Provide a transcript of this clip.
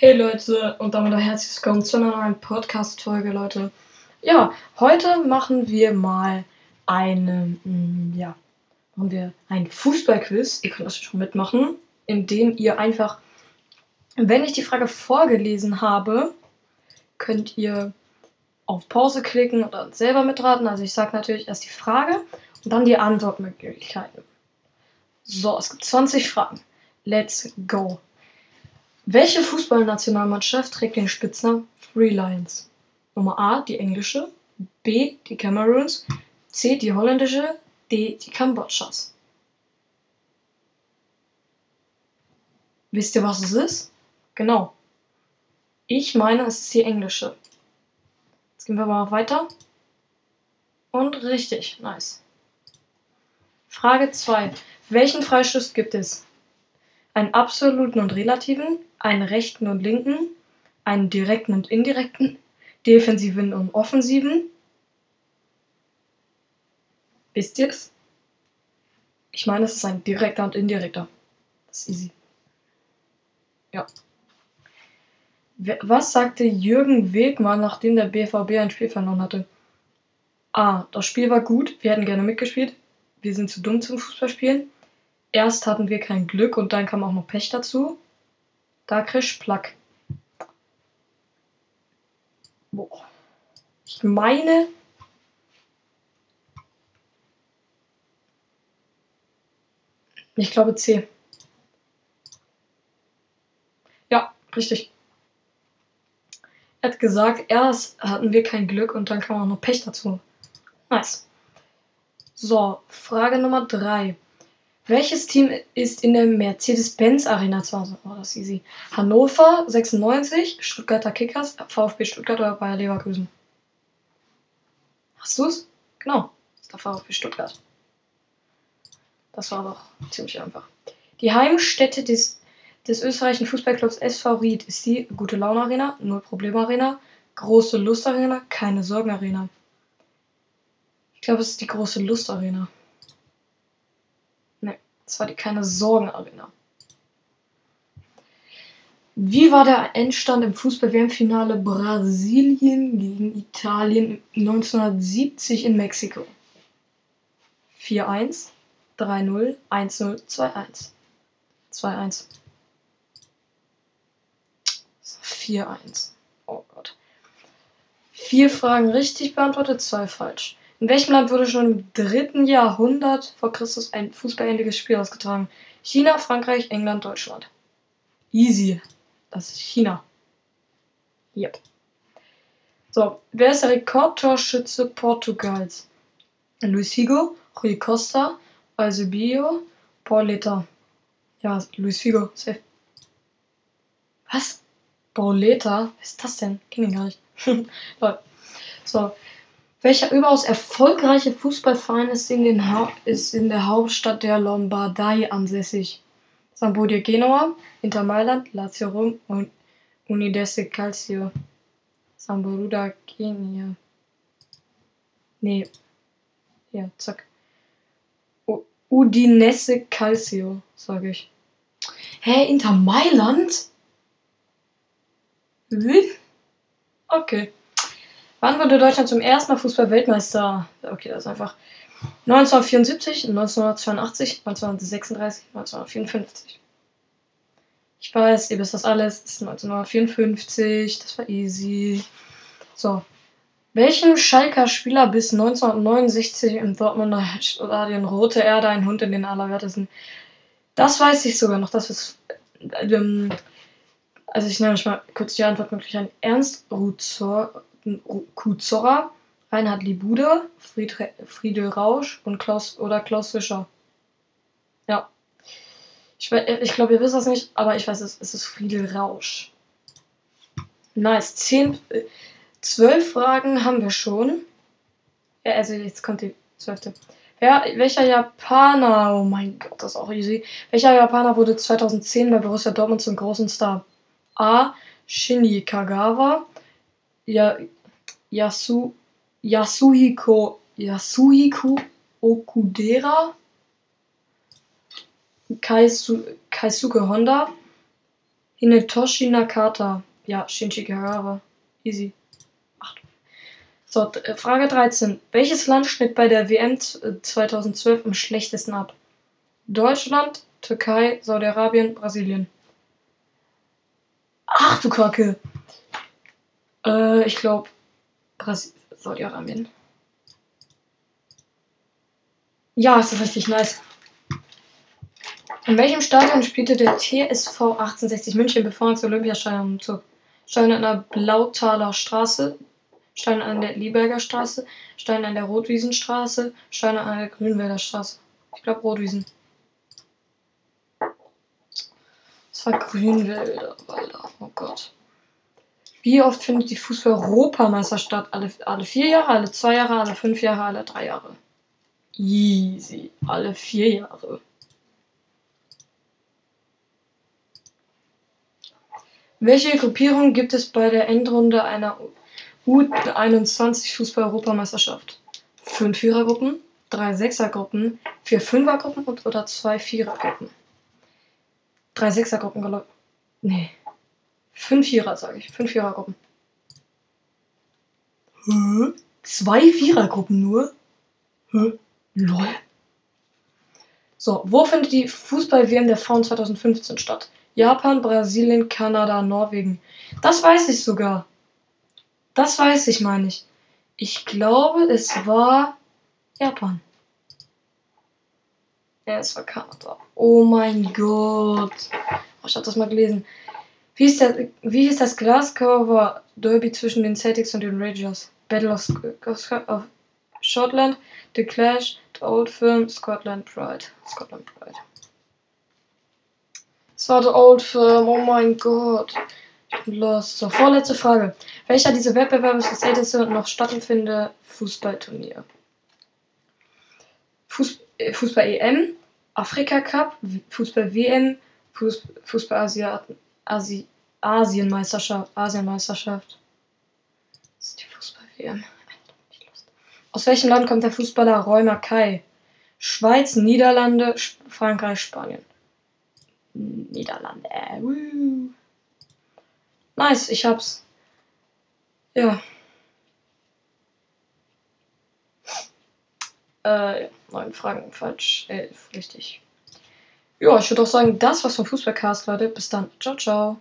Hey Leute und damit ein herzliches Willkommen zu einer neuen Podcast-Folge, Leute. Ja, heute machen wir mal eine, mm, ja, machen wir ein Fußballquiz. Ihr könnt das schon mitmachen, indem ihr einfach, wenn ich die Frage vorgelesen habe, könnt ihr auf Pause klicken und dann selber mitraten. Also ich sage natürlich erst die Frage und dann die Antwortmöglichkeiten. So, es gibt 20 Fragen. Let's go. Welche Fußballnationalmannschaft trägt den Spitznamen Three Lions? Nummer A, die englische, B, die Cameroons, C, die holländische, D, die Kambodschas. Wisst ihr, was es ist? Genau. Ich meine, es ist die englische. Jetzt gehen wir mal weiter. Und richtig, nice. Frage 2. Welchen Freistoß gibt es? Einen absoluten und relativen, einen rechten und linken, einen direkten und indirekten, defensiven und offensiven. Wisst ihr es? Ich meine, es ist ein direkter und indirekter. Das ist easy. Ja. Was sagte Jürgen Wegmann, nachdem der BVB ein Spiel verloren hatte? A. Das Spiel war gut, wir hätten gerne mitgespielt. Wir sind zu dumm zum Fußballspielen. Erst hatten wir kein Glück und dann kam auch noch Pech dazu. Da kriegst Plack. Boah. Ich meine. Ich glaube C. Ja, richtig. Er hat gesagt, erst hatten wir kein Glück und dann kam auch noch Pech dazu. Nice. So, Frage Nummer 3. Welches Team ist in der Mercedes-Benz Arena zu Hause? Oh, das ist easy. Hannover 96, Stuttgarter Kickers, VfB Stuttgart oder Bayer Leverkusen? Hast du es? Genau, das ist der VfB Stuttgart. Das war doch ziemlich einfach. Die Heimstätte des, des österreichischen Fußballclubs SV Ried ist die Gute Laune Arena, Null Problem Arena, Große Lust Arena, Keine Sorgen Arena. Ich glaube, es ist die Große Lust Arena. Das war die keine Sorgen Arena. Wie war der Endstand im Fußball-WM-Finale Brasilien gegen Italien 1970 in Mexiko? 4-1, 3-0, 1-0, 2-1. 2-1. 4-1. Oh Gott. Vier Fragen richtig beantwortet, zwei falsch. In welchem Land wurde schon im dritten Jahrhundert vor Christus ein fußballähnliches Spiel ausgetragen? China, Frankreich, England, Deutschland. Easy. Das ist China. Yep. So, wer ist der Rekordtorschütze Portugals? Luis Figo, Rui Costa, Eusebio, Pauleta. Ja, Luis Figo, safe. Was? Pauleta? Was ist das denn? Kenn ich gar nicht. so, welcher überaus erfolgreiche Fußballverein ist in, ha ist in der Hauptstadt der Lombardei ansässig? Sampdoria Genua, Inter Mailand, Lazio Rom und Unidese Calcio. Sampdoria Genua. Nee. Ja, zack. U Udinese Calcio, sage ich. Hä, Inter Mailand? Okay. Wann wurde Deutschland zum ersten Mal Fußball-Weltmeister? Okay, das ist einfach 1974, 1982, 1936, 1954. Ich weiß, ihr wisst das alles. Das ist 1954. Das war easy. So. Welchem Schalker Spieler bis 1969 im Dortmunder Stadion Rote Erde ein Hund in den Allerwertesten? Das weiß ich sogar noch. Das ist. Ähm, also ich nenne euch mal kurz die Antwortmöglichkeiten. Ernst Ruzor, Kuzorra, Reinhard Libuda, Friedel Rausch und Klaus oder Klaus Fischer. Ja. Ich, ich glaube, ihr wisst das nicht, aber ich weiß es, es ist Friedel Rausch. Nice. Zehn, äh, zwölf Fragen haben wir schon. Ja, also jetzt kommt die zwölfte. Ja, welcher Japaner, oh mein Gott, das ist auch easy. Welcher Japaner wurde 2010 bei Borussia Dortmund zum großen Star? A. Shinji Kagawa, ja, Yasu, Yasuhiko, Yasuhiko Okudera, Kaisu, Kaisuke Honda, Hinetoshi Nakata. Ja, Shinji Kagawa. Easy. So, äh, Frage 13. Welches Land schnitt bei der WM 2012 am schlechtesten ab? Deutschland, Türkei, Saudi-Arabien, Brasilien. Ach du Kacke. Äh, ich glaube Saudi-Arabien. Ja, ist richtig nice. In welchem Stadion spielte der TSV 1860 München, bevor er ins Olympiastadion umzog? Stadion an der Blautaler Straße, Stadion an der Lieberger Straße, Stadion an der Rotwiesenstraße, Stadion an der Grünwälder Straße. Ich glaube Rotwiesen. Das war Grünwälder, Alter. Oh Gott. Wie oft findet die Fußball-Europameister statt? Alle, alle vier Jahre, alle zwei Jahre, alle fünf Jahre, alle drei Jahre. Easy. Alle vier Jahre. Welche Gruppierung gibt es bei der Endrunde einer U21 Fußball-Europameisterschaft? Fünf Vierergruppen, drei Sechsergruppen, vier Fünfergruppen und oder zwei Vierergruppen? Drei Sechsergruppen, glaube ich. Nee. Fünf Vierer, sage ich. Fünf Vierergruppen. Hä? Zwei Vierergruppen nur? Hä? Lol. So, wo findet die Fußball-WM der Frauen 2015 statt? Japan, Brasilien, Kanada, Norwegen. Das weiß ich sogar. Das weiß ich, meine ich. Ich glaube, es war Japan. Ja, es war Kanada. Oh mein Gott. Oh, ich habe das mal gelesen. Wie ist, der, wie ist das Glasgower Derby zwischen den Celtics und den Rangers? Battle of, of Shortland, The Clash, The Old Firm, Scotland Pride. Scotland Pride. Es war The Old Firm, oh mein Gott. Ich bin lost. So, vorletzte Frage. Welcher dieser Wettbewerbe ist das älteste noch stattfindende Fußballturnier? Fuß, äh, Fußball EM, Afrika Cup, Fußball WM, Fuß, Fußball Asiaten, Asi, Asienmeisterschaft, Asienmeisterschaft. Das ist die Fußball WM. Aus welchem Land kommt der Fußballer Roy Mackay? Schweiz, Niederlande, Frankreich, Spanien. Niederlande. Äh, woo. Nice, ich hab's. Ja. Äh, neun Fragen falsch. Elf, richtig. Ja, ich würde auch sagen, das war's vom Fußballcast, Leute. Bis dann. Ciao, ciao.